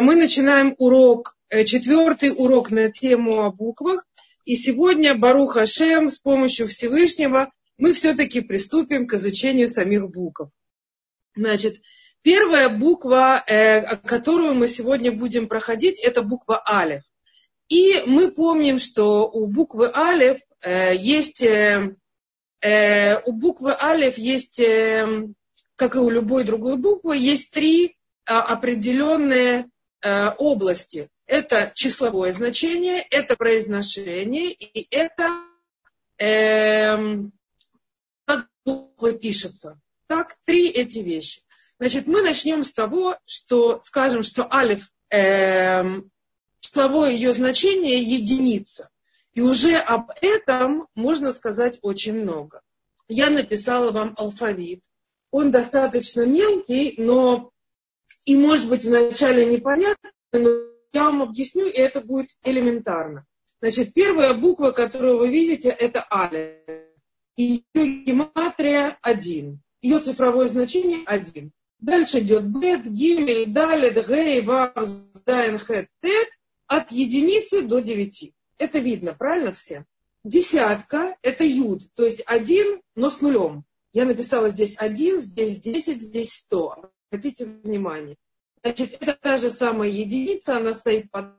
мы начинаем урок, э, четвертый урок на тему о буквах. И сегодня, Барух Хашем, с помощью Всевышнего, мы все-таки приступим к изучению самих букв. Значит, первая буква, э, которую мы сегодня будем проходить, это буква Алев. И мы помним, что у буквы э, есть, у буквы Алев есть, как и у любой другой буквы, есть три определенные э, области. Это числовое значение, это произношение и это э, как буква пишется. Так, три эти вещи. Значит, мы начнем с того, что скажем, что алиф, э, числовое ее значение единица. И уже об этом можно сказать очень много. Я написала вам алфавит. Он достаточно мелкий, но и может быть вначале непонятно, но я вам объясню, и это будет элементарно. Значит, первая буква, которую вы видите, это Алиф. Ее гематрия 1. Ее цифровое значение 1. Дальше идет Бет, Гимель, Далет, Гей, Вав, Зайн, Хет, Тет от единицы до 9. Это видно, правильно все? Десятка – это юд, то есть один, но с нулем. Я написала здесь один, здесь 10, здесь 100. Обратите внимание. Значит, это та же самая единица, она стоит под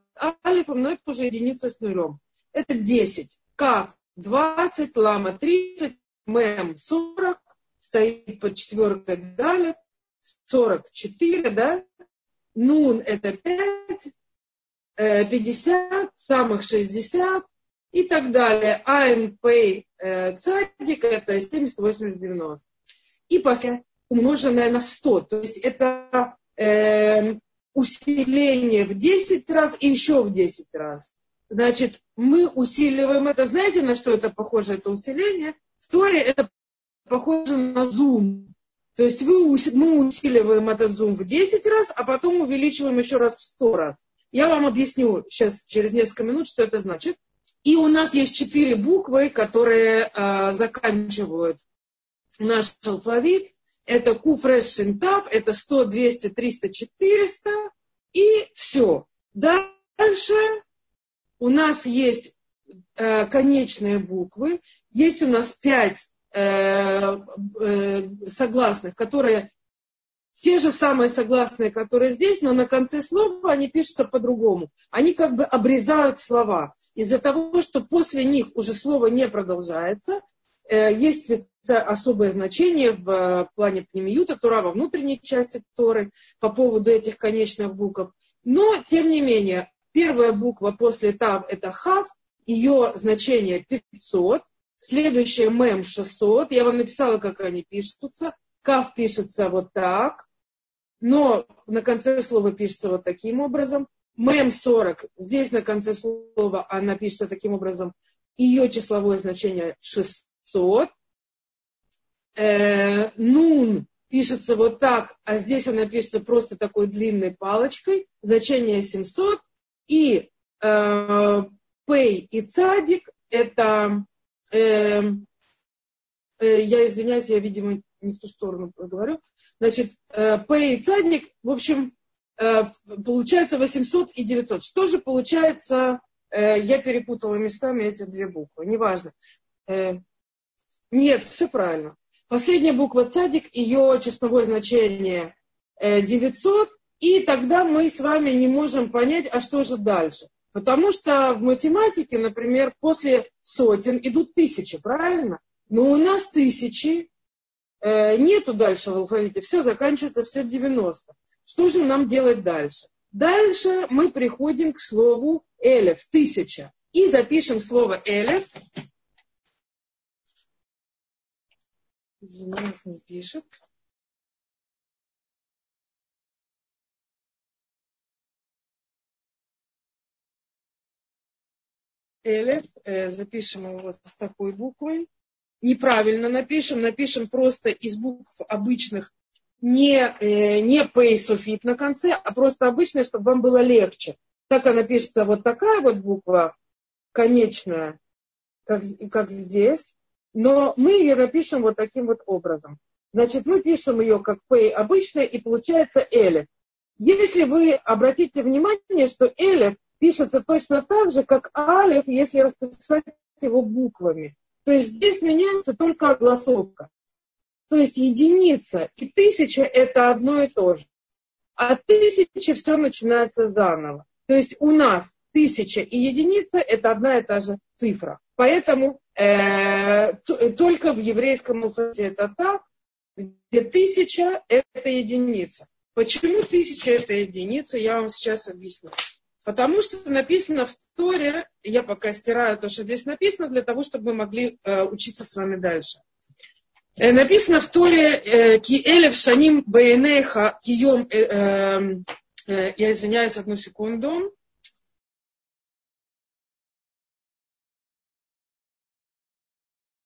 алифом, но это уже единица с нулем. Это 10. Кав 20, лама 30, мем 40, стоит под четверкой далее, 44, да? Нун это 5, 50, э, самых 60 и так далее. АНП э, цадик это 70, 80, 90. И после умноженное на 100. То есть это э, усиление в 10 раз и еще в 10 раз. Значит, мы усиливаем это. Знаете, на что это похоже, это усиление? В Торе это похоже на зум. То есть вы, мы усиливаем этот зум в 10 раз, а потом увеличиваем еще раз в 100 раз. Я вам объясню сейчас через несколько минут, что это значит. И у нас есть четыре буквы, которые э, заканчивают наш алфавит это куфреш шинтав, это 100, 200, 300, 400, и все. Дальше у нас есть э, конечные буквы, есть у нас пять э, э, согласных, которые те же самые согласные, которые здесь, но на конце слова они пишутся по-другому. Они как бы обрезают слова. Из-за того, что после них уже слово не продолжается, Э, есть особое значение в э, плане пнемиюта, Тура во внутренней части Торы по поводу этих конечных букв. Но, тем не менее, первая буква после Тав – это Хав, ее значение 500, следующая Мем 600. Я вам написала, как они пишутся. Кав пишется вот так, но на конце слова пишется вот таким образом. Мем 40, здесь на конце слова она пишется таким образом. Ее числовое значение 600. 500. Э, нун пишется вот так, а здесь она пишется просто такой длинной палочкой. Значение 700. И э, пей и цадик это, э, э, я извиняюсь, я, видимо, не в ту сторону говорю. Значит, э, пей и цадик, в общем, э, получается 800 и 900. Что же получается, э, я перепутала местами эти две буквы, неважно. Нет, все правильно. Последняя буква цадик, ее числовое значение 900, э, и тогда мы с вами не можем понять, а что же дальше. Потому что в математике, например, после сотен идут тысячи, правильно? Но у нас тысячи, э, нету дальше в алфавите, все заканчивается все 90. Что же нам делать дальше? Дальше мы приходим к слову элев, тысяча. И запишем слово элев Извиняюсь, не пишет. Элев, э, запишем его с такой буквой. Неправильно напишем, напишем просто из букв обычных, не, э, не пейсофит на конце, а просто обычная, чтобы вам было легче. Так она пишется вот такая вот буква, конечная, как, как здесь но мы ее напишем вот таким вот образом. Значит, мы пишем ее как P обычная, и получается Элев. Если вы обратите внимание, что Элев пишется точно так же, как Алев, если расписать его буквами. То есть здесь меняется только огласовка. То есть единица и тысяча это одно и то же. А тысяча все начинается заново. То есть у нас тысяча и единица это одна и та же цифра. Поэтому э, только в еврейском алфавите это так, где тысяча это единица. Почему тысяча это единица, я вам сейчас объясню. Потому что написано в Торе, я пока стираю то, что здесь написано, для того, чтобы мы могли э, учиться с вами дальше. Э, написано в Торе э, «Ки элев шаним бейнеха кием...» э, э, э, Я извиняюсь, одну секунду.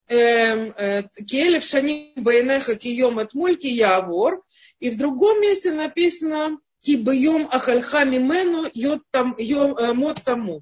Келев шаним бейнеха кием от явор. И в другом месте написано кибьем ахальха мимену йод там, э, мод тому.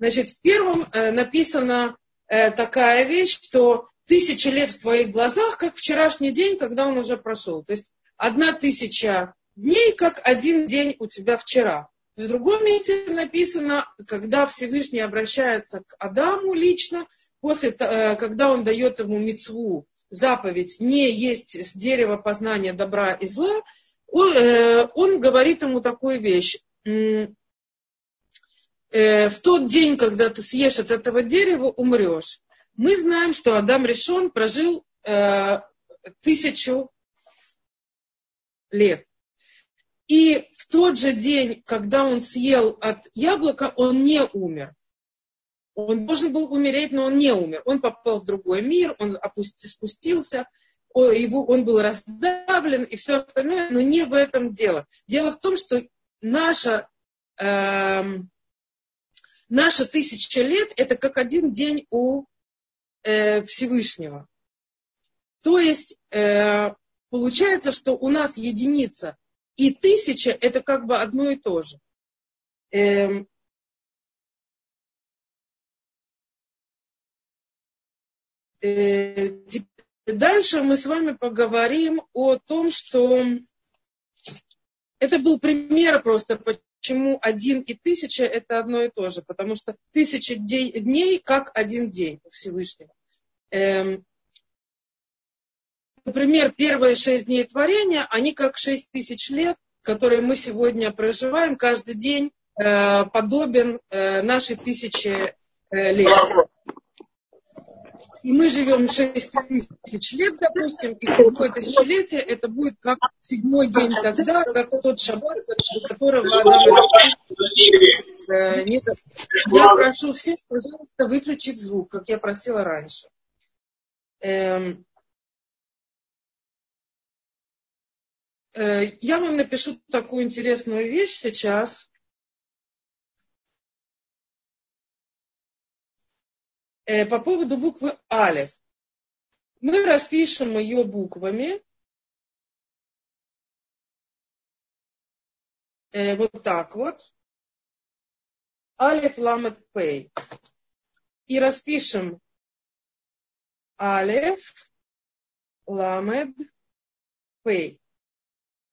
Значит, в первом э, написана э, такая вещь, что тысяча лет в твоих глазах, как вчерашний день, когда он уже прошел. То есть одна тысяча дней, как один день у тебя вчера. В другом месте написано, когда Всевышний обращается к Адаму лично, после, когда он дает ему мецву, заповедь не есть с дерева познания добра и зла, он, э, он говорит ему такую вещь. Э, в тот день, когда ты съешь от этого дерева, умрешь. Мы знаем, что Адам решен прожил э, тысячу лет. И в тот же день, когда он съел от яблока, он не умер. Он должен был умереть, но он не умер. Он попал в другой мир, он спустился, его, он был раздавлен и все остальное, но не в этом дело. Дело в том, что наша, э, наша тысяча лет это как один день у э, Всевышнего. То есть э, получается, что у нас единица и тысяча это как бы одно и то же. Э, Дальше мы с вами поговорим о том, что это был пример просто, почему один и тысяча это одно и то же, потому что тысяча дней как один день у Всевышнего. Эм, например, первые шесть дней творения, они как шесть тысяч лет, которые мы сегодня проживаем, каждый день э, подобен э, нашей тысяче э, лет и мы живем 6 тысяч лет, допустим, и седьмое тысячелетие, это будет как седьмой день тогда, как тот шаббат, которого она э, не... Я прошу всех, пожалуйста, выключить звук, как я просила раньше. Эм... Э, я вам напишу такую интересную вещь сейчас. По поводу буквы Алев. Мы распишем ее буквами. Э, вот так вот. Алев Ламет Пей. И распишем Алев Ламед Пей.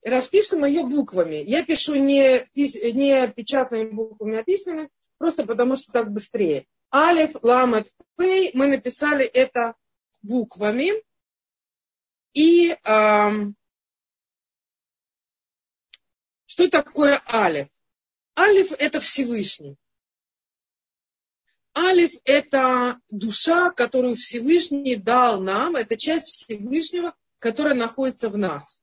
Распишем ее буквами. Я пишу не, не печатными буквами, а письменными, просто потому что так быстрее. Алиф, Ламет, Пей, мы написали это буквами. И эм, что такое Алиф? Алиф это Всевышний. Алиф – это душа, которую Всевышний дал нам, это часть Всевышнего, которая находится в нас.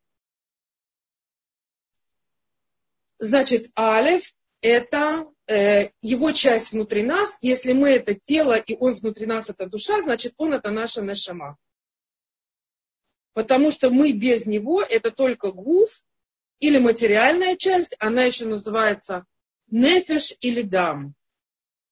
Значит, Алиф – это Э, его часть внутри нас, если мы это тело, и он внутри нас это душа, значит он это наша нашама. Потому что мы без него это только гуф или материальная часть, она еще называется нефеш или дам.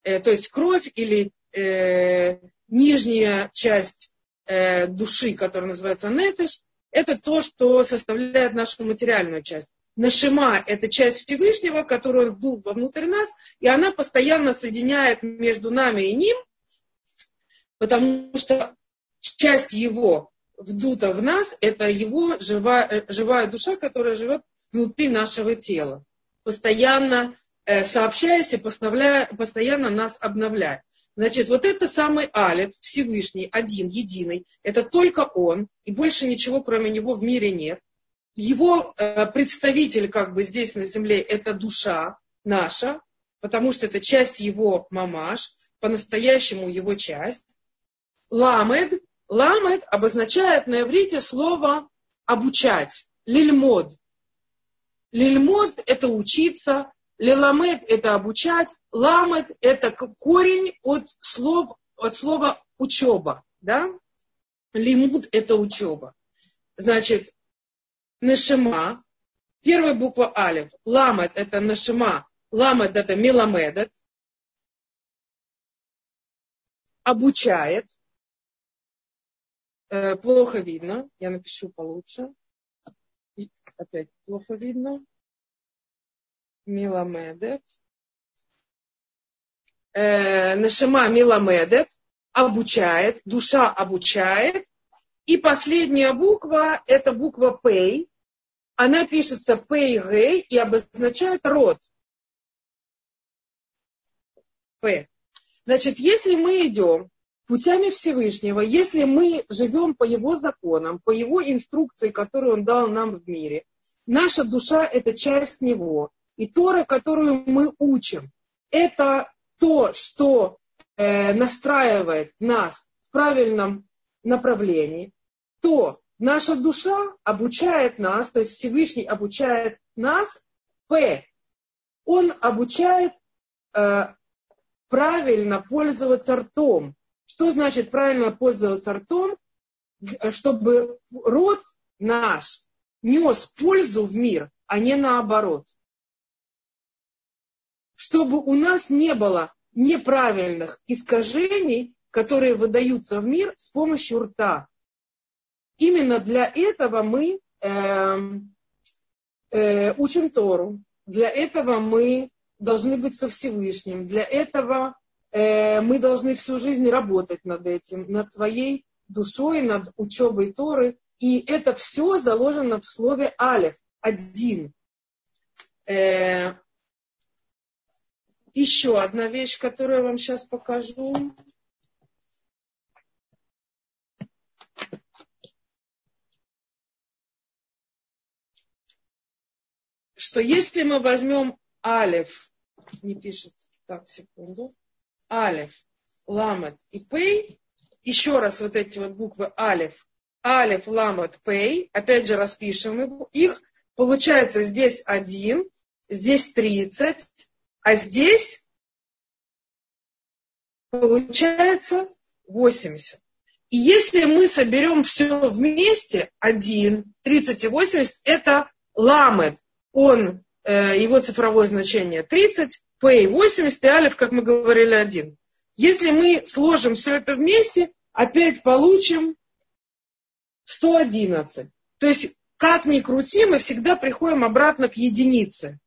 Э, то есть кровь или э, нижняя часть э, души, которая называется нефеш, это то, что составляет нашу материальную часть. Нашима – это часть Всевышнего, которую он вдул вовнутрь нас, и она постоянно соединяет между нами и ним, потому что часть его вдута в нас – это его живая, живая душа, которая живет внутри нашего тела. постоянно э, сообщаясь и постоянно нас обновляет. Значит, вот это самый Алиф, Всевышний, один, единый, это только он, и больше ничего кроме него в мире нет. Его э, представитель как бы здесь на земле это душа наша, потому что это часть его мамаш, по-настоящему его часть. Ламед, ламед обозначает на иврите слово обучать, лильмод. Лильмод – это учиться, лиламед – это обучать, ламед – это корень от, слов, от слова учеба. Да? Лимуд – это учеба. Значит, нашима, первая буква алиф, ламед – это нашима, ламед – это миламедет, обучает, э, плохо видно, я напишу получше. Опять плохо видно. Миламедет. Э, Нашима Миламедет. Обучает, душа обучает. И последняя буква, это буква Пей. Она пишется Пей Гей и обозначает род. П. Значит, если мы идем путями Всевышнего, если мы живем по Его законам, по Его инструкции, которую Он дал нам в мире, наша душа – это часть Него. И Тора, которую мы учим, это то, что э, настраивает нас в правильном направлении, то наша душа обучает нас, то есть Всевышний обучает нас, П. Он обучает э, правильно пользоваться ртом. Что значит правильно пользоваться ртом? Чтобы рот наш нес пользу в мир, а не наоборот. Чтобы у нас не было неправильных искажений, которые выдаются в мир с помощью рта. Именно для этого мы э, э, учим Тору. Для этого мы должны быть со Всевышним. Для этого Э, мы должны всю жизнь работать над этим, над своей душой, над учебой Торы. И это все заложено в слове Алев, один. Э, еще одна вещь, которую я вам сейчас покажу. Что если мы возьмем Алев, не пишет, так, секунду, Алев, Ламет и Пей. Еще раз вот эти вот буквы Алев, Алев, Ламет, Пей. Опять же распишем их. Получается здесь один, здесь 30, а здесь получается 80. И если мы соберем все вместе, 1, 30 и 80, это ламет. Он, э, его цифровое значение 30, Пей 80 и Алиф, как мы говорили, один. Если мы сложим все это вместе, опять получим 111. То есть, как ни крути, мы всегда приходим обратно к единице.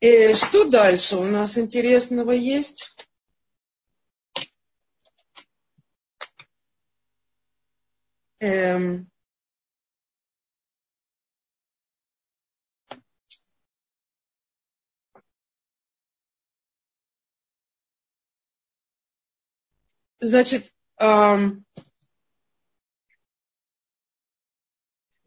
И э, что дальше у нас интересного есть? Эм, Значит, эм,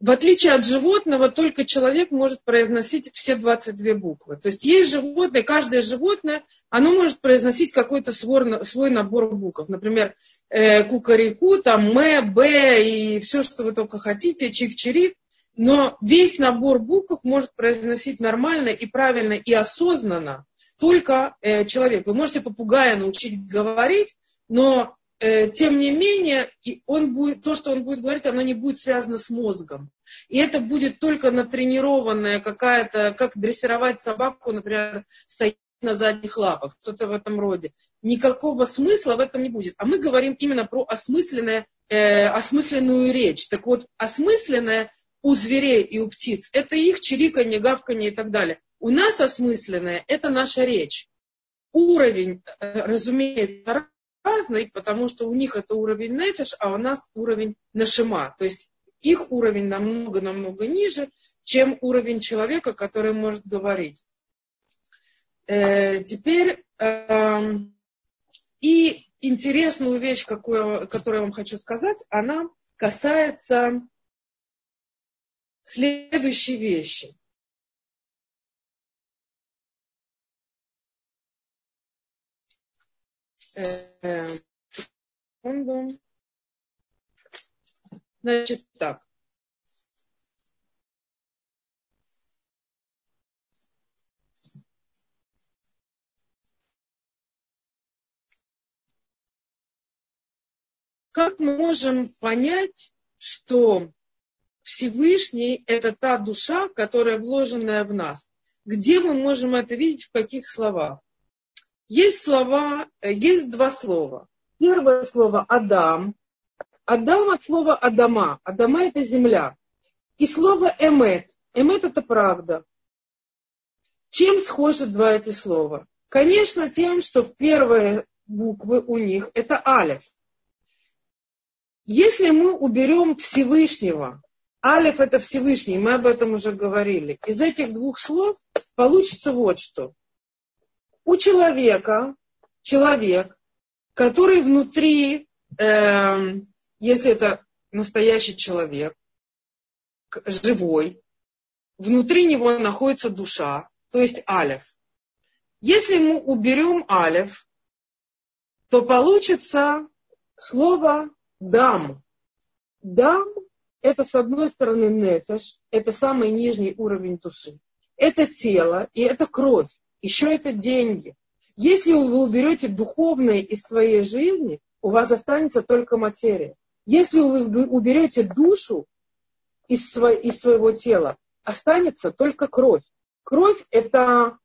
в отличие от животного, только человек может произносить все 22 буквы. То есть есть животные, каждое животное, оно может произносить какой-то свой, свой набор букв. Например, э, кукареку, там, мэ, б и все, что вы только хотите, чик-чирик. Но весь набор букв может произносить нормально и правильно и осознанно только э, человек. Вы можете попугая научить говорить, но э, тем не менее он будет, то, что он будет говорить, оно не будет связано с мозгом. И это будет только натренированная какая-то, как дрессировать собаку, например, стоять на задних лапах, что-то в этом роде. Никакого смысла в этом не будет. А мы говорим именно про осмысленное, э, осмысленную речь. Так вот, осмысленное у зверей и у птиц – это их чириканье, гавканье и так далее. У нас осмысленное – это наша речь. Уровень, э, разумеется, разный, потому что у них это уровень нефиш, а у нас уровень нашима. То есть их уровень намного-намного ниже, чем уровень человека, который может говорить. Э, теперь э, и интересную вещь, какую, которую я вам хочу сказать, она касается следующей вещи. Секунду. Значит так. Как мы можем понять, что Всевышний – это та душа, которая вложенная в нас? Где мы можем это видеть, в каких словах? Есть слова, есть два слова. Первое слово «Адам», Адам от слова Адама. Адама это земля. И слово эмет. Эмет это правда. Чем схожи два эти слова? Конечно, тем, что первые буквы у них это алиф. Если мы уберем Всевышнего, алиф это Всевышний, мы об этом уже говорили, из этих двух слов получится вот что. У человека, человек, который внутри э, если это настоящий человек, живой, внутри него находится душа, то есть алев. Если мы уберем алев, то получится слово дам. Дам – это, с одной стороны, нефеш, это самый нижний уровень души. Это тело и это кровь. Еще это деньги. Если вы уберете духовное из своей жизни, у вас останется только материя. Если вы уберете душу из, сво, из своего тела, останется только кровь. Кровь – это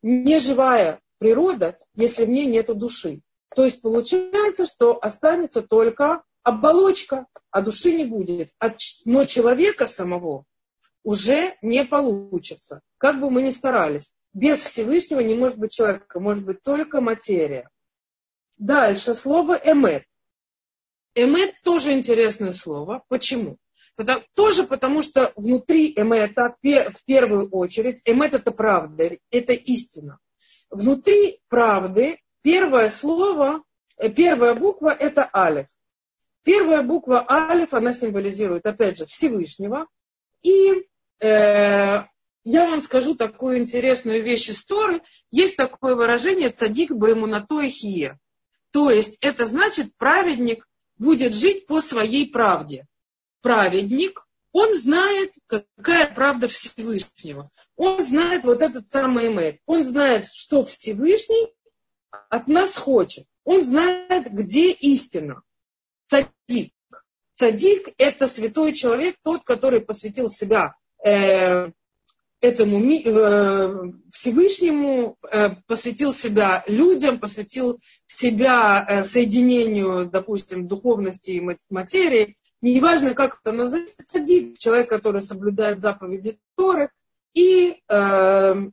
неживая природа, если в ней нет души. То есть получается, что останется только оболочка, а души не будет. Но человека самого уже не получится. Как бы мы ни старались. Без Всевышнего не может быть человека, может быть только материя. Дальше слово эмет. Эмет тоже интересное слово. Почему? Потому, тоже потому, что внутри эмета, в первую очередь, эмет это правда, это истина. Внутри правды первое слово, э, первая буква это алиф. Первая буква алиф, она символизирует, опять же, Всевышнего. И э, я вам скажу такую интересную вещь из Торы. Есть такое выражение «цадик бы ему на то и хие». То есть это значит праведник будет жить по своей правде. Праведник, он знает, какая правда Всевышнего. Он знает вот этот самый Эмет. Он знает, что Всевышний от нас хочет. Он знает, где истина. Цадик. Цадик – это святой человек, тот, который посвятил себя э, этому э, Всевышнему, э, посвятил себя людям, посвятил себя э, соединению, допустим, духовности и материи. Неважно, как это называется, садик, человек, который соблюдает заповеди Торы и пытается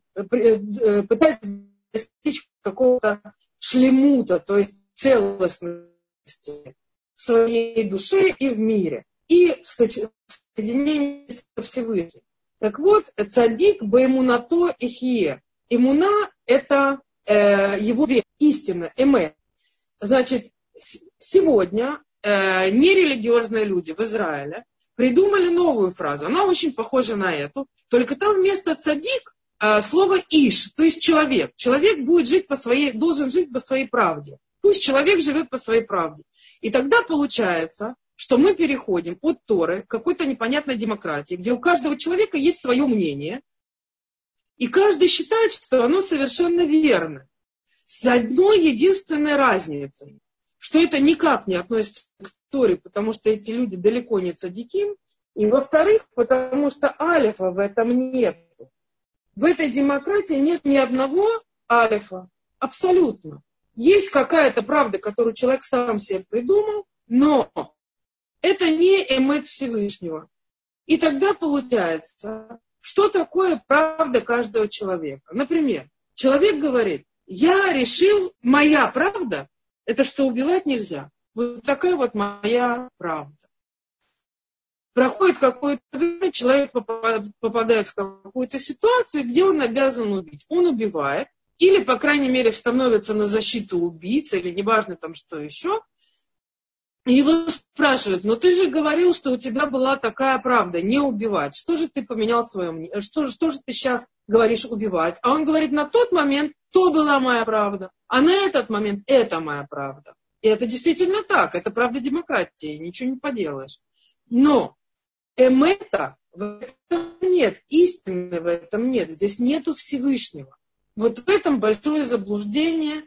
достичь какого-то шлемута, то есть целостности в своей душе и в мире, и в соединении со Всевышним. Так вот, цадик баимунато ихие. Имуна – это э, его вера, истина, эме. Значит, сегодня э, нерелигиозные люди в Израиле придумали новую фразу. Она очень похожа на эту, только там вместо цадик э, слово иш, то есть человек. Человек будет жить по своей, должен жить по своей правде. Пусть человек живет по своей правде. И тогда получается, что мы переходим от Торы к какой-то непонятной демократии, где у каждого человека есть свое мнение, и каждый считает, что оно совершенно верно. С одной единственной разницей, что это никак не относится к Торе, потому что эти люди далеко не цадики, и во-вторых, потому что алифа в этом нет. В этой демократии нет ни одного алифа. Абсолютно. Есть какая-то правда, которую человек сам себе придумал, но это не эмет Всевышнего. И тогда получается, что такое правда каждого человека. Например, человек говорит, я решил, моя правда, это что убивать нельзя. Вот такая вот моя правда. проходит какое-то время, человек попадает в какую-то ситуацию, где он обязан убить. Он убивает, или, по крайней мере, становится на защиту убийцы, или неважно там что еще. И его спрашивают, но ты же говорил, что у тебя была такая правда, не убивать. Что же ты поменял свое мнение? Что, что же ты сейчас говоришь убивать? А он говорит, на тот момент то была моя правда, а на этот момент это моя правда. И это действительно так, это правда демократии, ничего не поделаешь. Но эмета в этом нет, истины в этом нет, здесь нету Всевышнего. Вот в этом большое заблуждение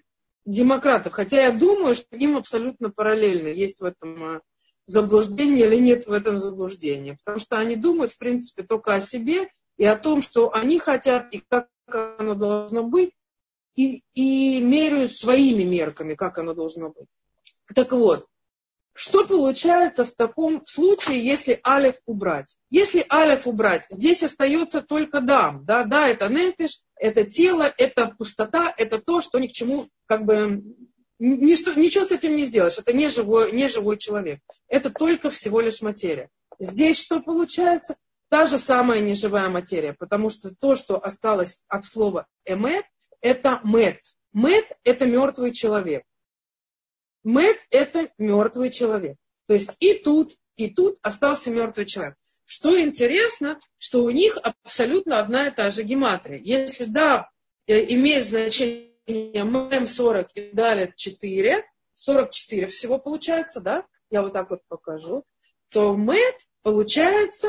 демократов. Хотя я думаю, что им абсолютно параллельно есть в этом э, заблуждение или нет в этом заблуждении. Потому что они думают, в принципе, только о себе и о том, что они хотят и как оно должно быть, и, и меряют своими мерками, как оно должно быть. Так вот, что получается в таком случае, если алиф убрать? Если алиф убрать, здесь остается только дам. Да, да это нефиш, это тело, это пустота, это то, что ни к чему, как бы, ничто, ничего с этим не сделаешь. Это не живой, не живой человек. Это только всего лишь материя. Здесь что получается? Та же самая неживая материя, потому что то, что осталось от слова эмет, это мет. Мет – это мертвый человек. Мед – это мертвый человек. То есть и тут, и тут остался мертвый человек. Что интересно, что у них абсолютно одна и та же гематрия. Если да, э, имеет значение ММ 40 и далее 4, 44 всего получается, да, я вот так вот покажу, то МЭД получается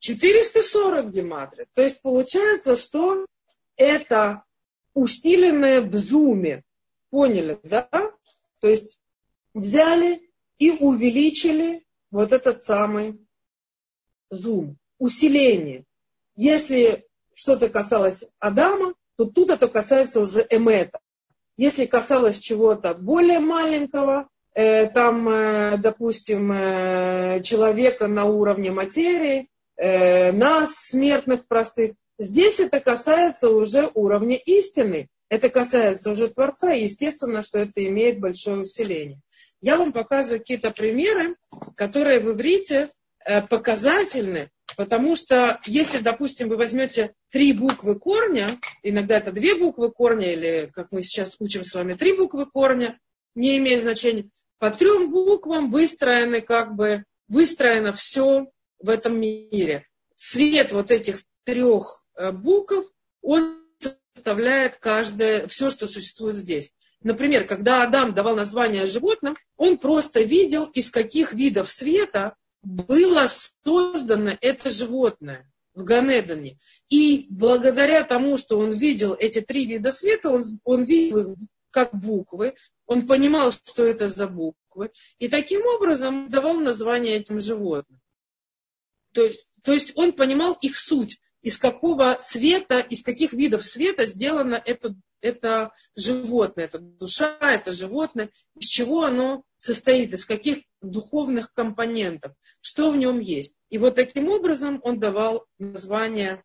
440 гематрия. То есть получается, что это усиленное в зуме Поняли, да? То есть взяли и увеличили вот этот самый зум, усиление. Если что-то касалось Адама, то тут это касается уже эмета. Если касалось чего-то более маленького, э, там, э, допустим, э, человека на уровне материи, э, нас, смертных простых, здесь это касается уже уровня истины. Это касается уже Творца, и естественно, что это имеет большое усиление. Я вам показываю какие-то примеры, которые в иврите э, показательны, потому что если, допустим, вы возьмете три буквы корня, иногда это две буквы корня, или, как мы сейчас учим с вами, три буквы корня, не имеет значения, по трем буквам выстроены как бы, выстроено все в этом мире. Свет вот этих трех э, букв, он составляет каждое, все, что существует здесь. Например, когда Адам давал название животным, он просто видел, из каких видов света было создано это животное в Ганедане. И благодаря тому, что он видел эти три вида света, он, он видел их как буквы, он понимал, что это за буквы, и таким образом давал название этим животным. То есть, то есть он понимал их суть из какого света, из каких видов света сделано это, это животное, это душа, это животное, из чего оно состоит, из каких духовных компонентов, что в нем есть. И вот таким образом он давал название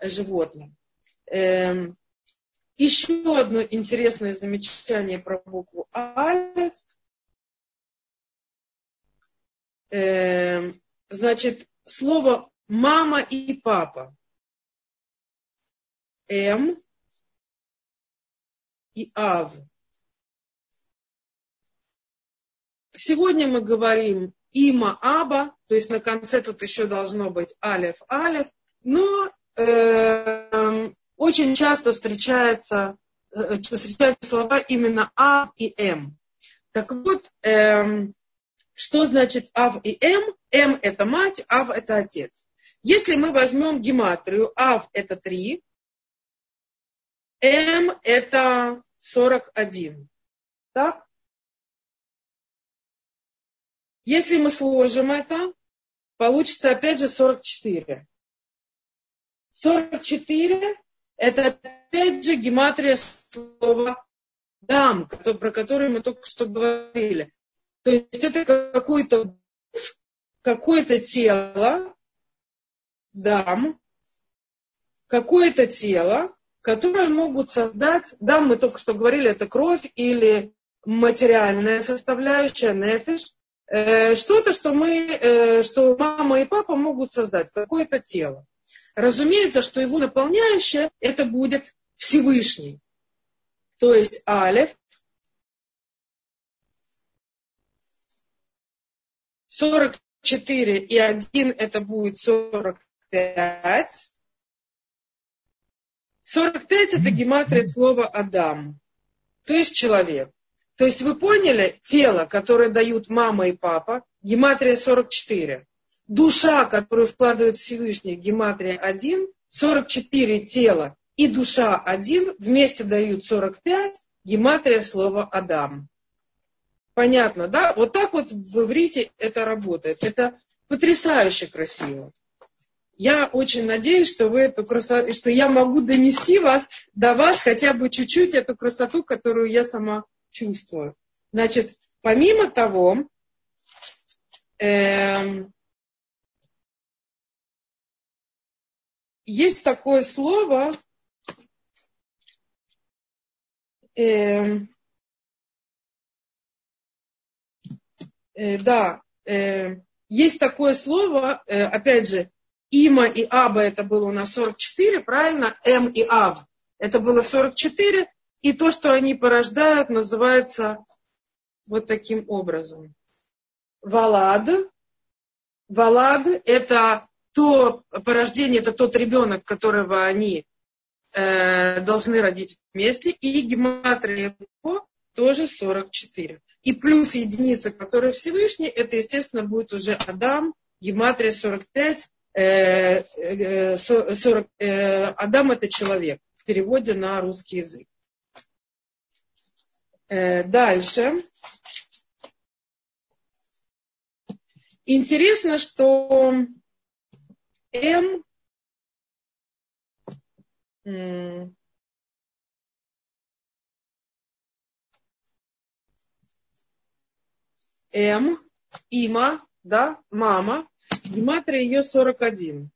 животным. Эм, еще одно интересное замечание про букву Алиф. Эм, значит, слово мама и папа. М и Ав. Сегодня мы говорим Има Аба, то есть на конце тут еще должно быть Алев Алев, но э, очень часто встречается, э, встречаются слова именно Ав и М. Так вот, э, что значит Ав и М? М это мать, Ав это отец. Если мы возьмем гематрию, Ав это три, М это 41. Так? Если мы сложим это, получится опять же 44. 44 это опять же гематрия слова дам, про который мы только что говорили. То есть это какое-то какое-то тело, дам, какое-то тело, которые могут создать, да, мы только что говорили, это кровь или материальная составляющая, нефиш, э, что-то, что мы, э, что мама и папа могут создать, какое-то тело. Разумеется, что его наполняющее это будет Всевышний. То есть Алеф, 44 и 1 это будет 45. 45 это гематрия слова Адам, то есть человек. То есть вы поняли, тело, которое дают мама и папа, гематрия 44. Душа, которую вкладывает Всевышний, гематрия 1, 44 тела и душа 1 вместе дают 45, гематрия слова Адам. Понятно, да? Вот так вот в иврите это работает. Это потрясающе красиво. Я очень надеюсь, что вы эту красоту, что я могу донести вас, до вас хотя бы чуть-чуть эту красоту, которую я сама чувствую. Значит, помимо того, э, есть такое слово, э, э, да, э, есть такое слово, э, опять же, Има и Аба это было у нас 44, правильно? М и Ав это было 44. И то, что они порождают, называется вот таким образом. Валад. Валад – это то порождение, это тот ребенок, которого они э, должны родить вместе. И гематрия тоже 44. И плюс единица, которая Всевышний, это, естественно, будет уже Адам, гематрия 45, 40, э, э, Адам это человек в переводе на русский язык. Э, дальше. Интересно, что М М, има, да, мама, гематрия ее 41.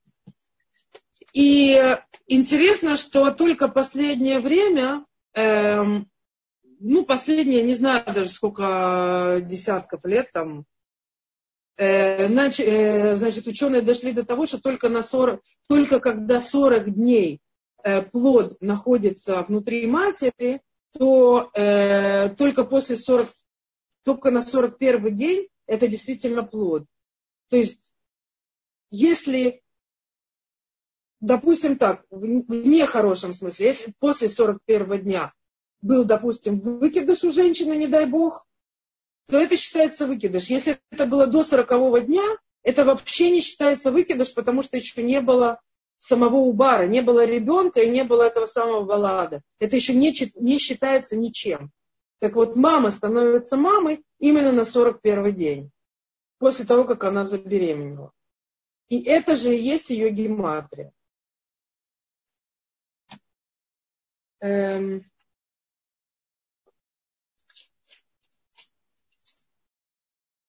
И интересно, что только последнее время, эм, ну, последние, не знаю даже сколько десятков лет там, э, значит, э, значит, ученые дошли до того, что только, на 40, только когда 40 дней э, плод находится внутри матери, то э, только после 40, только на 41 день это действительно плод. То есть если, допустим так, в нехорошем смысле, если после 41 дня был, допустим, выкидыш у женщины, не дай бог, то это считается выкидыш. Если это было до 40 дня, это вообще не считается выкидыш, потому что еще не было самого убара, не было ребенка и не было этого самого баллада. Это еще не, не считается ничем. Так вот, мама становится мамой именно на 41 день, после того, как она забеременела. И это же и есть ее гематрия. Эм.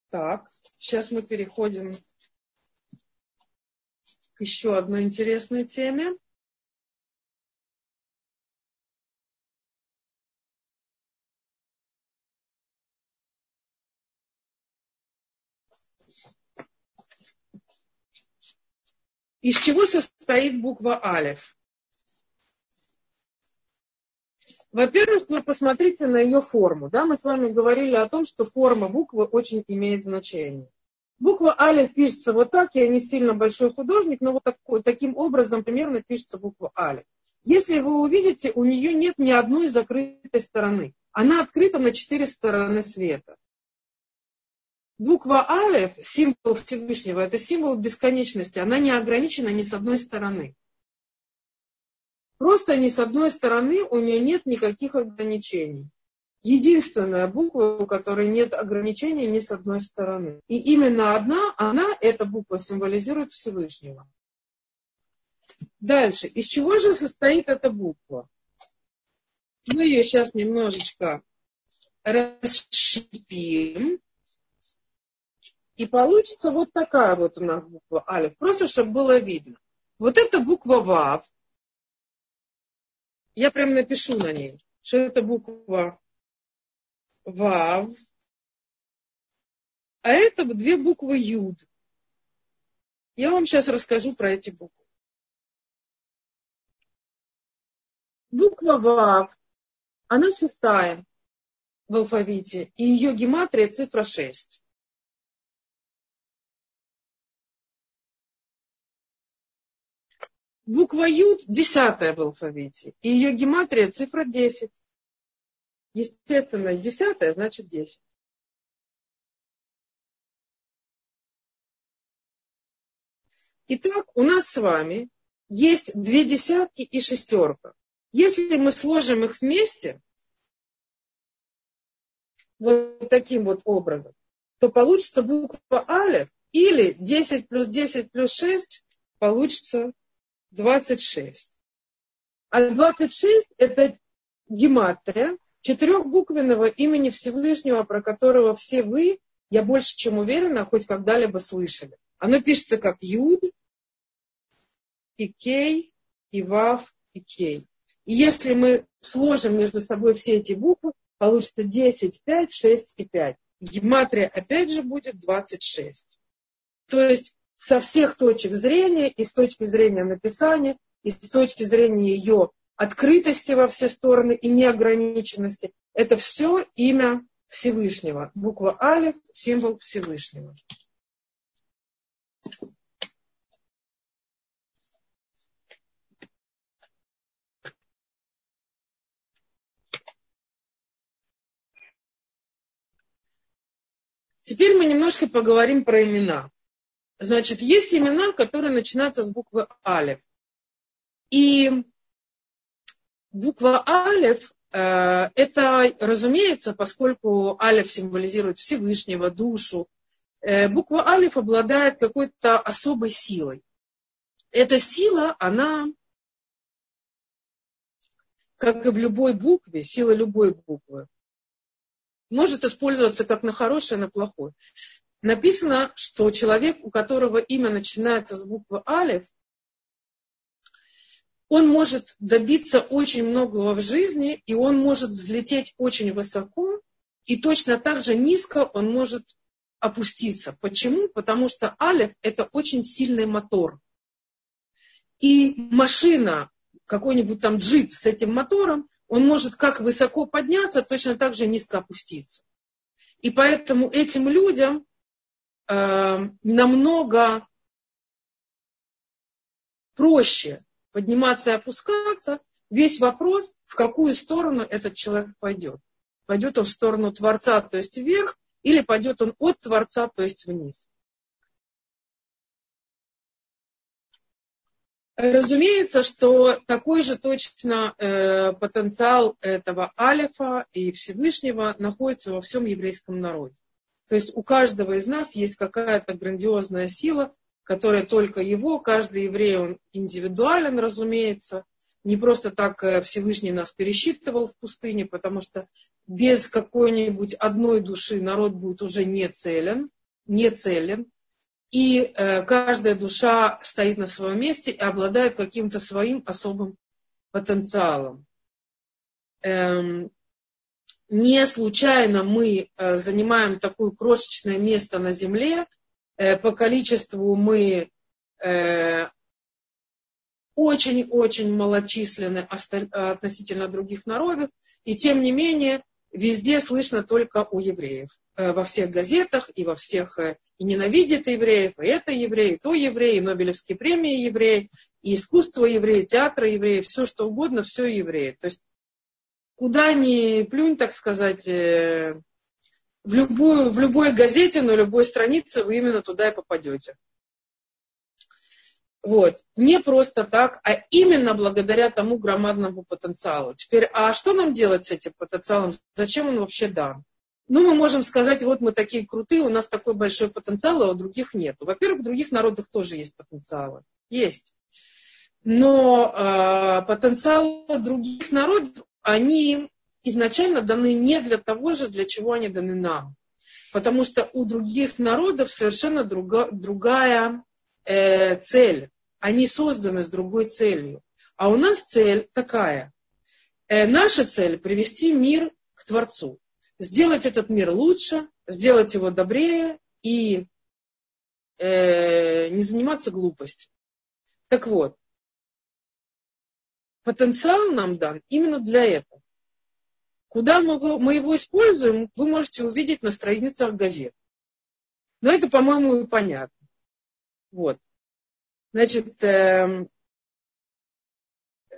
Так, сейчас мы переходим к еще одной интересной теме. Из чего состоит буква Алиф? Во-первых, вы посмотрите на ее форму. Да? Мы с вами говорили о том, что форма буквы очень имеет значение. Буква Алиф пишется вот так, я не сильно большой художник, но вот так, таким образом примерно пишется буква Алиф. Если вы увидите, у нее нет ни одной закрытой стороны. Она открыта на четыре стороны света. Буква Алеф, символ Всевышнего, это символ бесконечности. Она не ограничена ни с одной стороны. Просто ни с одной стороны у нее нет никаких ограничений. Единственная буква, у которой нет ограничений ни с одной стороны. И именно одна, она, эта буква, символизирует Всевышнего. Дальше. Из чего же состоит эта буква? Мы ее сейчас немножечко расщепим. И получится вот такая вот у нас буква Алиф. Просто чтобы было видно. Вот эта буква Вав. Я прям напишу на ней, что это буква Вав. А это две буквы Юд. Я вам сейчас расскажу про эти буквы. Буква Вав, она шестая в алфавите, и ее гематрия цифра 6. Буква Юд десятая в алфавите, и ее гематрия цифра 10. Естественно, десятая значит 10. Итак, у нас с вами есть две десятки и шестерка. Если мы сложим их вместе, вот таким вот образом, то получится буква Алев или 10 плюс 10 плюс 6 получится 26. А 26 это гематрия четырехбуквенного имени Всевышнего, про которого все вы, я больше чем уверена, хоть когда-либо слышали. Оно пишется как Юд, и Кей, и Вав, и Кей. И если мы сложим между собой все эти буквы, получится 10, 5, 6 и 5. Гематрия опять же будет 26. То есть со всех точек зрения, и с точки зрения написания, и с точки зрения ее открытости во все стороны и неограниченности, это все имя Всевышнего. Буква Алиф – символ Всевышнего. Теперь мы немножко поговорим про имена. Значит, есть имена, которые начинаются с буквы Алев. И буква Алев э, это, разумеется, поскольку Алев символизирует Всевышнего, душу, э, буква Алев обладает какой-то особой силой. Эта сила, она, как и в любой букве, сила любой буквы, может использоваться как на хорошее, на плохое. Написано, что человек, у которого имя начинается с буквы Алиф, он может добиться очень многого в жизни, и он может взлететь очень высоко, и точно так же низко он может опуститься. Почему? Потому что Алиф – это очень сильный мотор. И машина, какой-нибудь там джип с этим мотором, он может как высоко подняться, точно так же низко опуститься. И поэтому этим людям э, намного проще подниматься и опускаться. Весь вопрос, в какую сторону этот человек пойдет. Пойдет он в сторону Творца, то есть вверх, или пойдет он от Творца, то есть вниз. Разумеется, что такой же точно э, потенциал этого Алифа и Всевышнего находится во всем еврейском народе. То есть у каждого из нас есть какая-то грандиозная сила, которая только его, каждый еврей, он индивидуален, разумеется. Не просто так э, Всевышний нас пересчитывал в пустыне, потому что без какой-нибудь одной души народ будет уже не целен, не целен и э, каждая душа стоит на своем месте и обладает каким-то своим особым потенциалом. Эм, не случайно мы э, занимаем такое крошечное место на Земле. Э, по количеству мы э, очень-очень малочисленны относительно других народов. И тем не менее, везде слышно только у евреев. Во всех газетах и во всех и ненавидит евреев, и это евреи, и то евреи, и Нобелевские премии евреи, и искусство евреи, театр евреи, все что угодно, все евреи. То есть куда ни плюнь, так сказать, э, в, любую, в любой газете, на любой странице вы именно туда и попадете. Вот. Не просто так, а именно благодаря тому громадному потенциалу. Теперь, а что нам делать с этим потенциалом? Зачем он вообще дан? Ну, мы можем сказать, вот мы такие крутые, у нас такой большой потенциал, а у других нет. Во-первых, в других народах тоже есть потенциалы. Есть. Но э, потенциалы других народов, они изначально даны не для того же, для чего они даны нам. Потому что у других народов совершенно друга, другая э, цель. Они созданы с другой целью. А у нас цель такая. Э, наша цель – привести мир к Творцу сделать этот мир лучше, сделать его добрее и э, не заниматься глупостью. Так вот, потенциал нам дан именно для этого. Куда мы его, мы его используем, вы можете увидеть на страницах газет. Но это, по-моему, и понятно. Вот. Значит, э,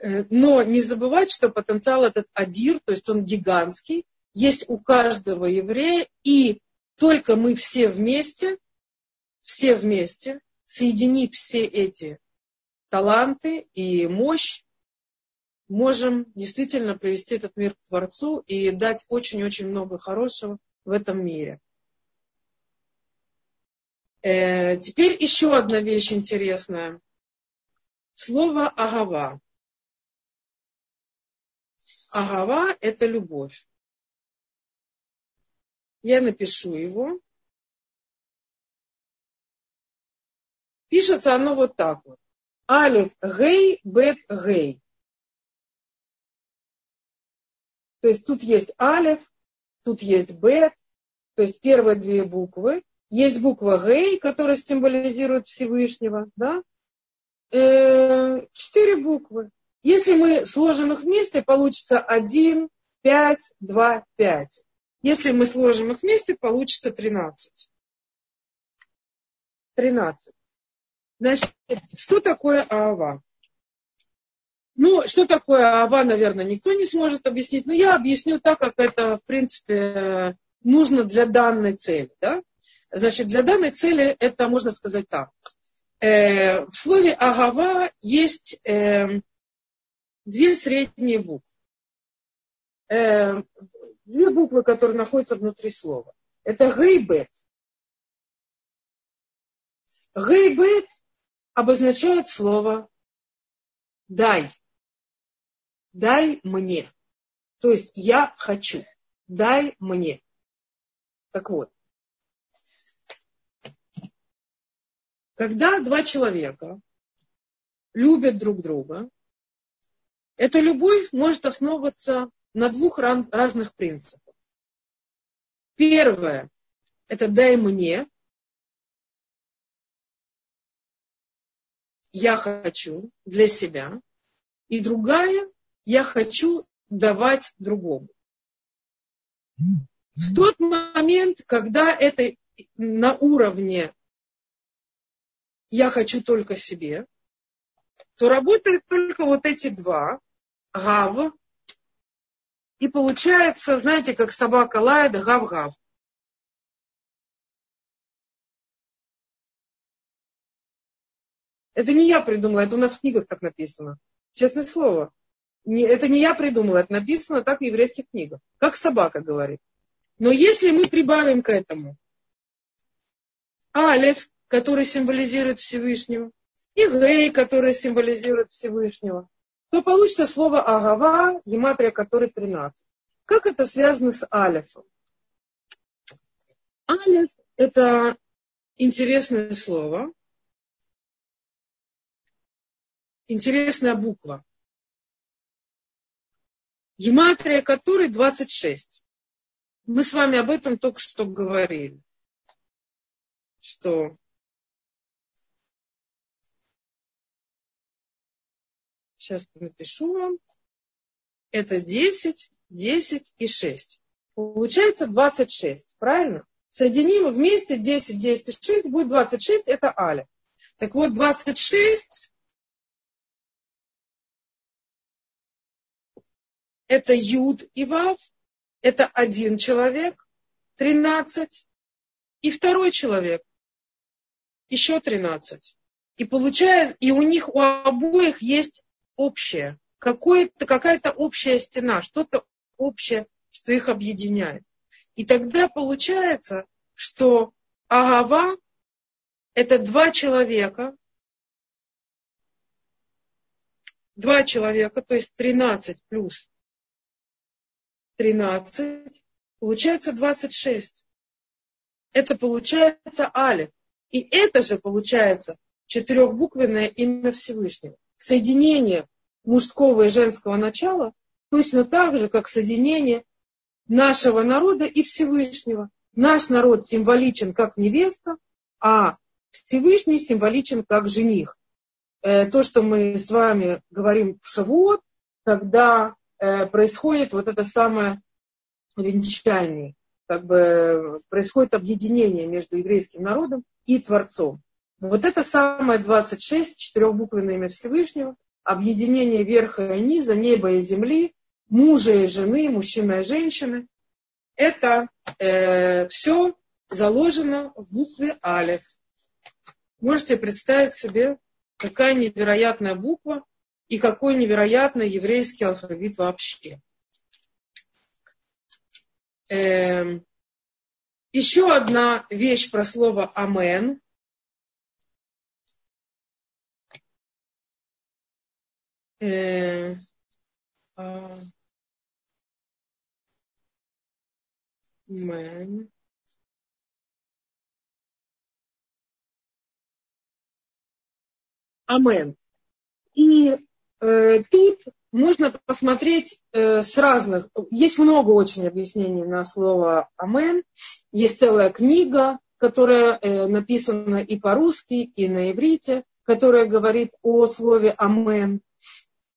э, но не забывать, что потенциал этот адир, то есть он гигантский, есть у каждого еврея, и только мы все вместе, все вместе, соединив все эти таланты и мощь, можем действительно привести этот мир к Творцу и дать очень-очень много хорошего в этом мире. Э, теперь еще одна вещь интересная. Слово агава. Агава – это любовь. Я напишу его. Пишется оно вот так вот. Алиф гей бет гей. То есть тут есть алиф, тут есть бет, то есть первые две буквы. Есть буква гей, которая символизирует Всевышнего, да? Э, четыре буквы. Если мы сложим их вместе, получится один, пять, два, пять. Если мы сложим их вместе, получится тринадцать. Тринадцать. Значит, что такое Аава? Ну, что такое Аава, наверное, никто не сможет объяснить, но я объясню так, как это, в принципе, нужно для данной цели. Да? Значит, для данной цели это можно сказать так. Э, в слове Агава есть э, две средние буквы. Э, две буквы, которые находятся внутри слова. Это гейбет. Гейбет обозначает слово дай. Дай мне. То есть я хочу. Дай мне. Так вот. Когда два человека любят друг друга, эта любовь может основываться на двух разных принципах. Первое – это дай мне, я хочу для себя, и другая я хочу давать другому. В тот момент, когда это на уровне я хочу только себе, то работают только вот эти два, гав, и получается, знаете, как собака лает, гав-гав. Это не я придумала, это у нас в книгах так написано. Честное слово. Не, это не я придумала, это написано так в еврейских книгах. Как собака говорит. Но если мы прибавим к этому алев, который символизирует Всевышнего, и гей, который символизирует Всевышнего, то получится слово агава, гематрия который 13. Как это связано с алефом? Алеф – это интересное слово, интересная буква. Гематрия которой 26. Мы с вами об этом только что говорили. Что сейчас напишу вам. Это 10, 10 и 6. Получается 26, правильно? Соединим вместе 10, 10 и 6, будет 26, это аля. Так вот, 26 это Юд и Вав, это один человек, 13, и второй человек, еще 13. И получается, и у них у обоих есть общее, какая-то общая стена, что-то общее, что их объединяет. И тогда получается, что Агава – это два человека, два человека, то есть 13 плюс 13, получается 26. Это получается Алиф. И это же получается четырехбуквенное имя Всевышнего. Соединение мужского и женского начала точно так же, как соединение нашего народа и Всевышнего. наш народ символичен как невеста, а Всевышний символичен как жених. Э, то, что мы с вами говорим в Шавуот, когда происходит вот это самое венчание, как бы происходит объединение между еврейским народом и Творцом. Вот это самое 26, четырехбуквенное имя Всевышнего, объединение верха и низа, неба и земли, мужа и жены, мужчины и женщины. Это э, все заложено в букве Алиф. Можете представить себе, какая невероятная буква и какой невероятный еврейский алфавит вообще. Э, еще одна вещь про слово «Амен». Э, а, Амен. Амен. И тут можно посмотреть э, с разных. Есть много очень объяснений на слово Амен. Есть целая книга, которая э, написана и по-русски, и на иврите, которая говорит о слове Амен.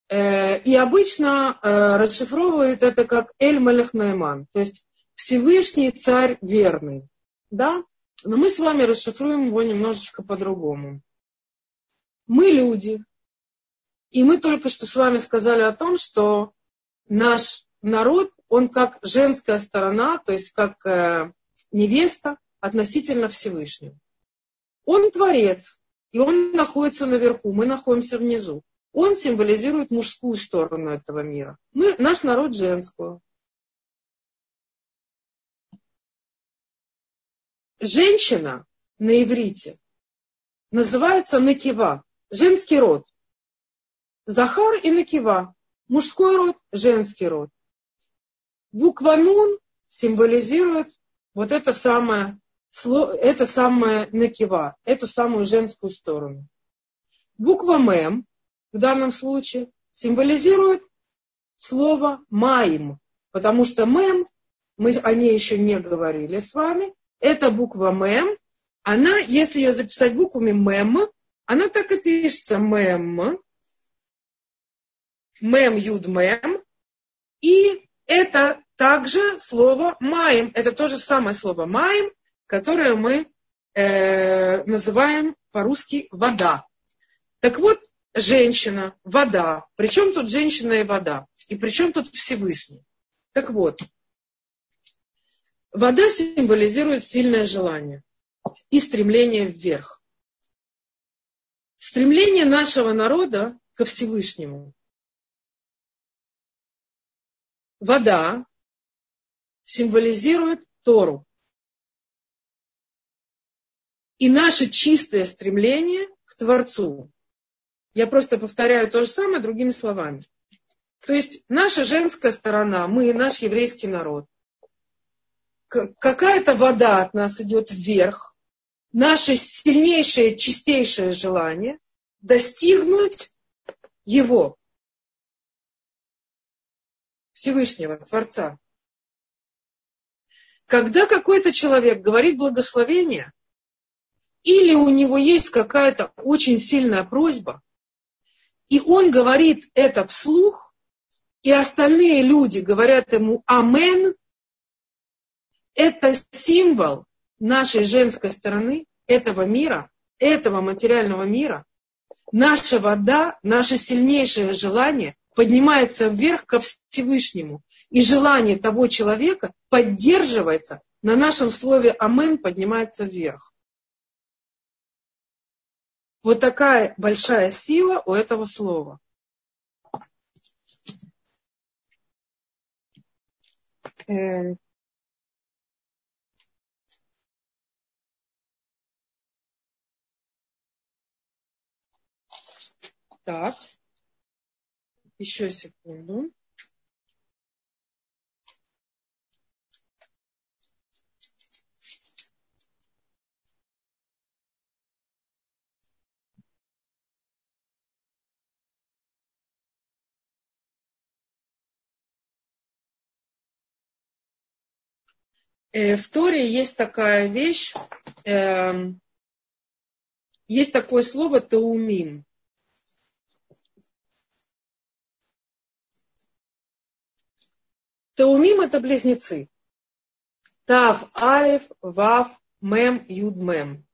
Э, и обычно э, расшифровывают это как Эль Малех Найман, то есть Всевышний царь верный. Да? Но мы с вами расшифруем его немножечко по-другому. Мы люди, и мы только что с вами сказали о том, что наш народ, он как женская сторона, то есть как э, невеста относительно Всевышнего. Он творец, и он находится наверху, мы находимся внизу. Он символизирует мужскую сторону этого мира. Мы, наш народ женскую. Женщина на иврите называется накива женский род. Захар и Накива. Мужской род, женский род. Буква Нун символизирует вот это самое, это самое Накива, эту самую женскую сторону. Буква Мем в данном случае символизирует слово Маим, потому что Мем, мы о ней еще не говорили с вами, это буква Мем, она, если ее записать буквами Мем, она так и пишется мем, мем, юд, мем. И это также слово маем. Это то же самое слово маем, которое мы э, называем по-русски вода. Так вот, женщина, вода. Причем тут женщина и вода? И причем тут Всевышний? Так вот, вода символизирует сильное желание и стремление вверх. Стремление нашего народа ко Всевышнему. Вода символизирует Тору. И наше чистое стремление к Творцу. Я просто повторяю то же самое другими словами. То есть наша женская сторона, мы, наш еврейский народ, какая-то вода от нас идет вверх, наше сильнейшее, чистейшее желание достигнуть Его, Всевышнего, Творца. Когда какой-то человек говорит благословение, или у него есть какая-то очень сильная просьба, и он говорит это вслух, и остальные люди говорят ему «Амен», это символ нашей женской стороны, этого мира, этого материального мира, наша вода, наше сильнейшее желание поднимается вверх ко Всевышнему. И желание того человека поддерживается, на нашем слове «Амен» поднимается вверх. Вот такая большая сила у этого слова. Эм, Так, еще секунду. Э, в Торе есть такая вещь, э, есть такое слово таумим. Таумим это близнецы. Тав, Алиф, Вав, Мем, Юд, Мем.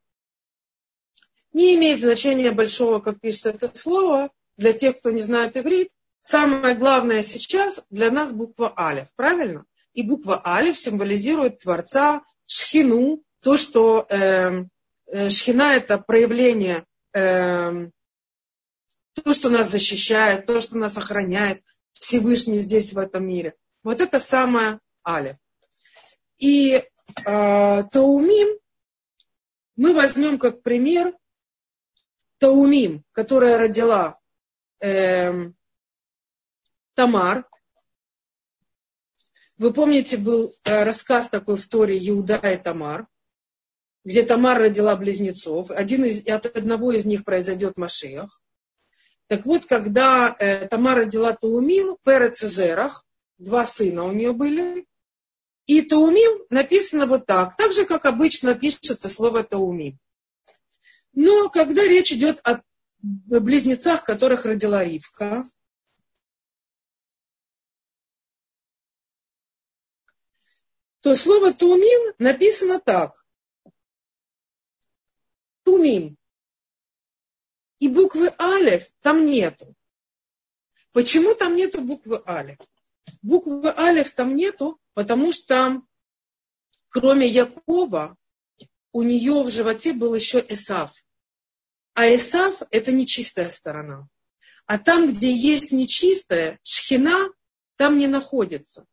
Не имеет значения большого, как пишется это слово, для тех, кто не знает иврит. Самое главное сейчас для нас буква Алиф, правильно? И буква Алиф символизирует Творца, Шхину, то, что э, э, Шхина это проявление, э, то, что нас защищает, то, что нас охраняет, Всевышний здесь, в этом мире. Вот это самое Алиф. И э, Таумим мы возьмем как пример Таумим, которая родила э, Тамар. Вы помните, был э, рассказ такой в Торе Иуда и Тамар, где Тамар родила близнецов. Один из, от одного из них произойдет Машиах. Так вот, когда э, Тамар родила Таумим, Перец и Зерах, два сына у нее были, и Таумим написано вот так, так же, как обычно пишется слово Таумим. Но когда речь идет о близнецах, которых родила Ривка, то слово Тумим написано так. Тумим. И буквы Алев там нету. Почему там нету буквы Алев? Буквы Алев там нету, потому что кроме Якова у нее в животе был еще Эсав. А Эсав – это нечистая сторона. А там, где есть нечистая, шхина там не находится.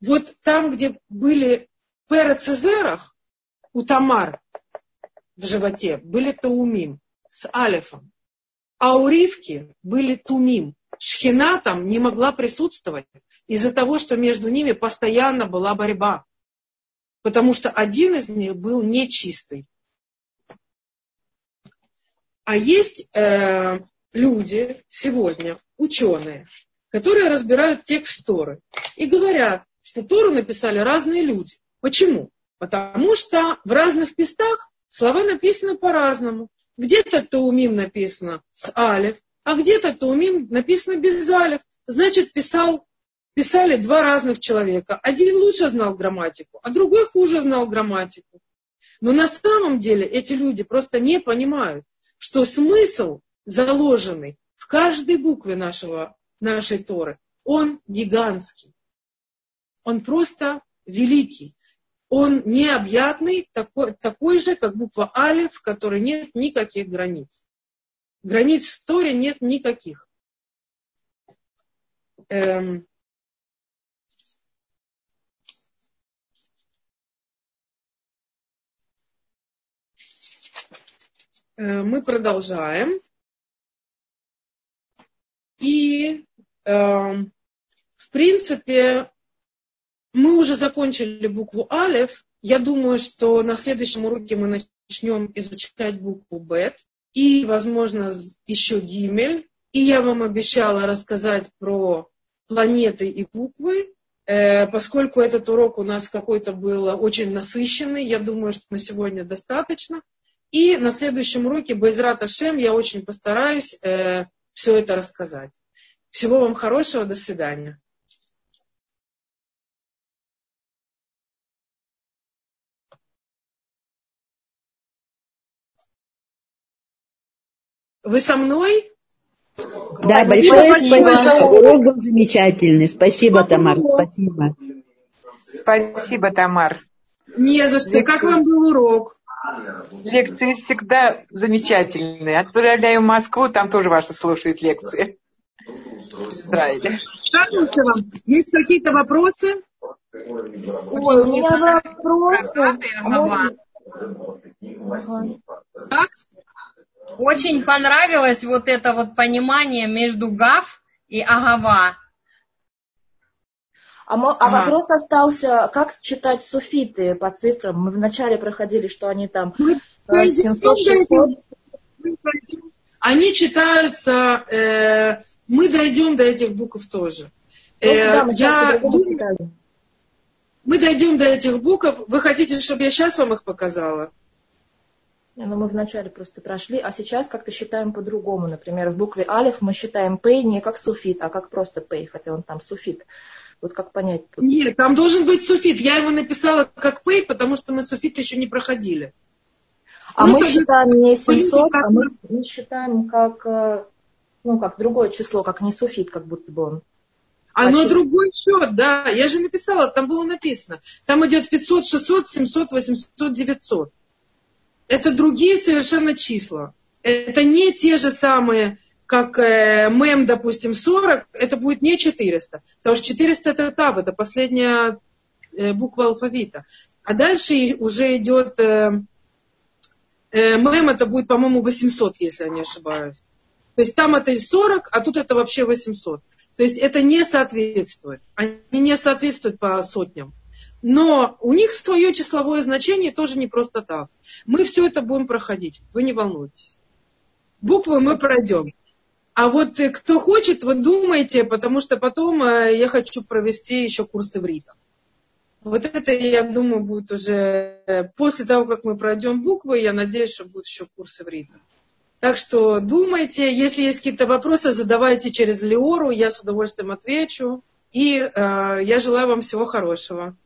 Вот там, где были перецезерах, у Тамар в животе, были таумим с алифом. А у Ривки были тумим. Шхина там не могла присутствовать из-за того, что между ними постоянно была борьба. Потому что один из них был нечистый. А есть э, люди сегодня, ученые, которые разбирают текст Торы и говорят, что Тору написали разные люди. Почему? Потому что в разных местах слова написаны по-разному. Где-то Таумим написано с Алев, а где-то Таумим написано без Алев. Значит, писал, писали два разных человека. Один лучше знал грамматику, а другой хуже знал грамматику. Но на самом деле эти люди просто не понимают, что смысл, заложенный в каждой букве нашего, нашей Торы, он гигантский. Он просто великий. Он необъятный, такой, такой же, как буква Алиф, в которой нет никаких границ. Границ в Торе нет никаких. Эм, Э, мы продолжаем. И, э, в принципе, мы уже закончили букву Алев. Я думаю, что на следующем уроке мы начнем изучать букву Бет и, возможно, еще Гимель. И я вам обещала рассказать про планеты и буквы. Э, поскольку этот урок у нас какой-то был очень насыщенный, я думаю, что на сегодня достаточно. И на следующем уроке Байзрат Ашем я очень постараюсь э, все это рассказать. Всего вам хорошего, до свидания. Вы со мной? Да, большое спасибо. спасибо. Урок был замечательный. Спасибо, Тамар. Спасибо. Спасибо, Тамар. Не за что. Как вам был урок? Лекции всегда замечательные. Отправляю в Москву, там тоже ваши слушают лекции. Израиле. вам. Есть какие-то вопросы? Ой, у меня вопросы. Как? Очень понравилось вот это вот понимание между Гав и Агава. А, а ага. вопрос остался, как читать суфиты по цифрам? Мы вначале проходили, что они там 700, 600. Они читаются, э, мы дойдем до этих букв тоже. Ну, э, да, я думаю, Мы дойдем до этих букв. Вы хотите, чтобы я сейчас вам их показала? Ну мы вначале просто прошли, а сейчас как-то считаем по-другому. Например, в букве алиф мы считаем пей не как суфит, а как просто пей, хотя он там суфит. Вот как понять тут? Нет, там должен быть суфит. Я его написала как пей, потому что мы суфит еще не проходили. А Просто мы считаем не 700, а мы, мы считаем как, э, ну, как другое число, как не суфит, как будто бы он. Оно а другой счет, да. Я же написала, там было написано. Там идет 500, 600, 700, 800, 900 это другие совершенно числа. Это не те же самые, как э, МЭМ, допустим, 40, это будет не 400. Потому что 400 это ТАБ, это последняя э, буква алфавита. А дальше уже идет э, э, МЭМ, это будет, по-моему, 800, если я не ошибаюсь. То есть там это 40, а тут это вообще 800. То есть это не соответствует. Они не соответствуют по сотням. Но у них свое числовое значение тоже не просто так. Мы все это будем проходить, вы не волнуйтесь. Буквы мы пройдем. А вот э, кто хочет, вы думайте, потому что потом э, я хочу провести еще курсы в рита. Вот это, я думаю, будет уже э, после того, как мы пройдем буквы, я надеюсь, что будут еще курсы в рита. Так что думайте, если есть какие-то вопросы, задавайте через Леору, я с удовольствием отвечу. И э, я желаю вам всего хорошего.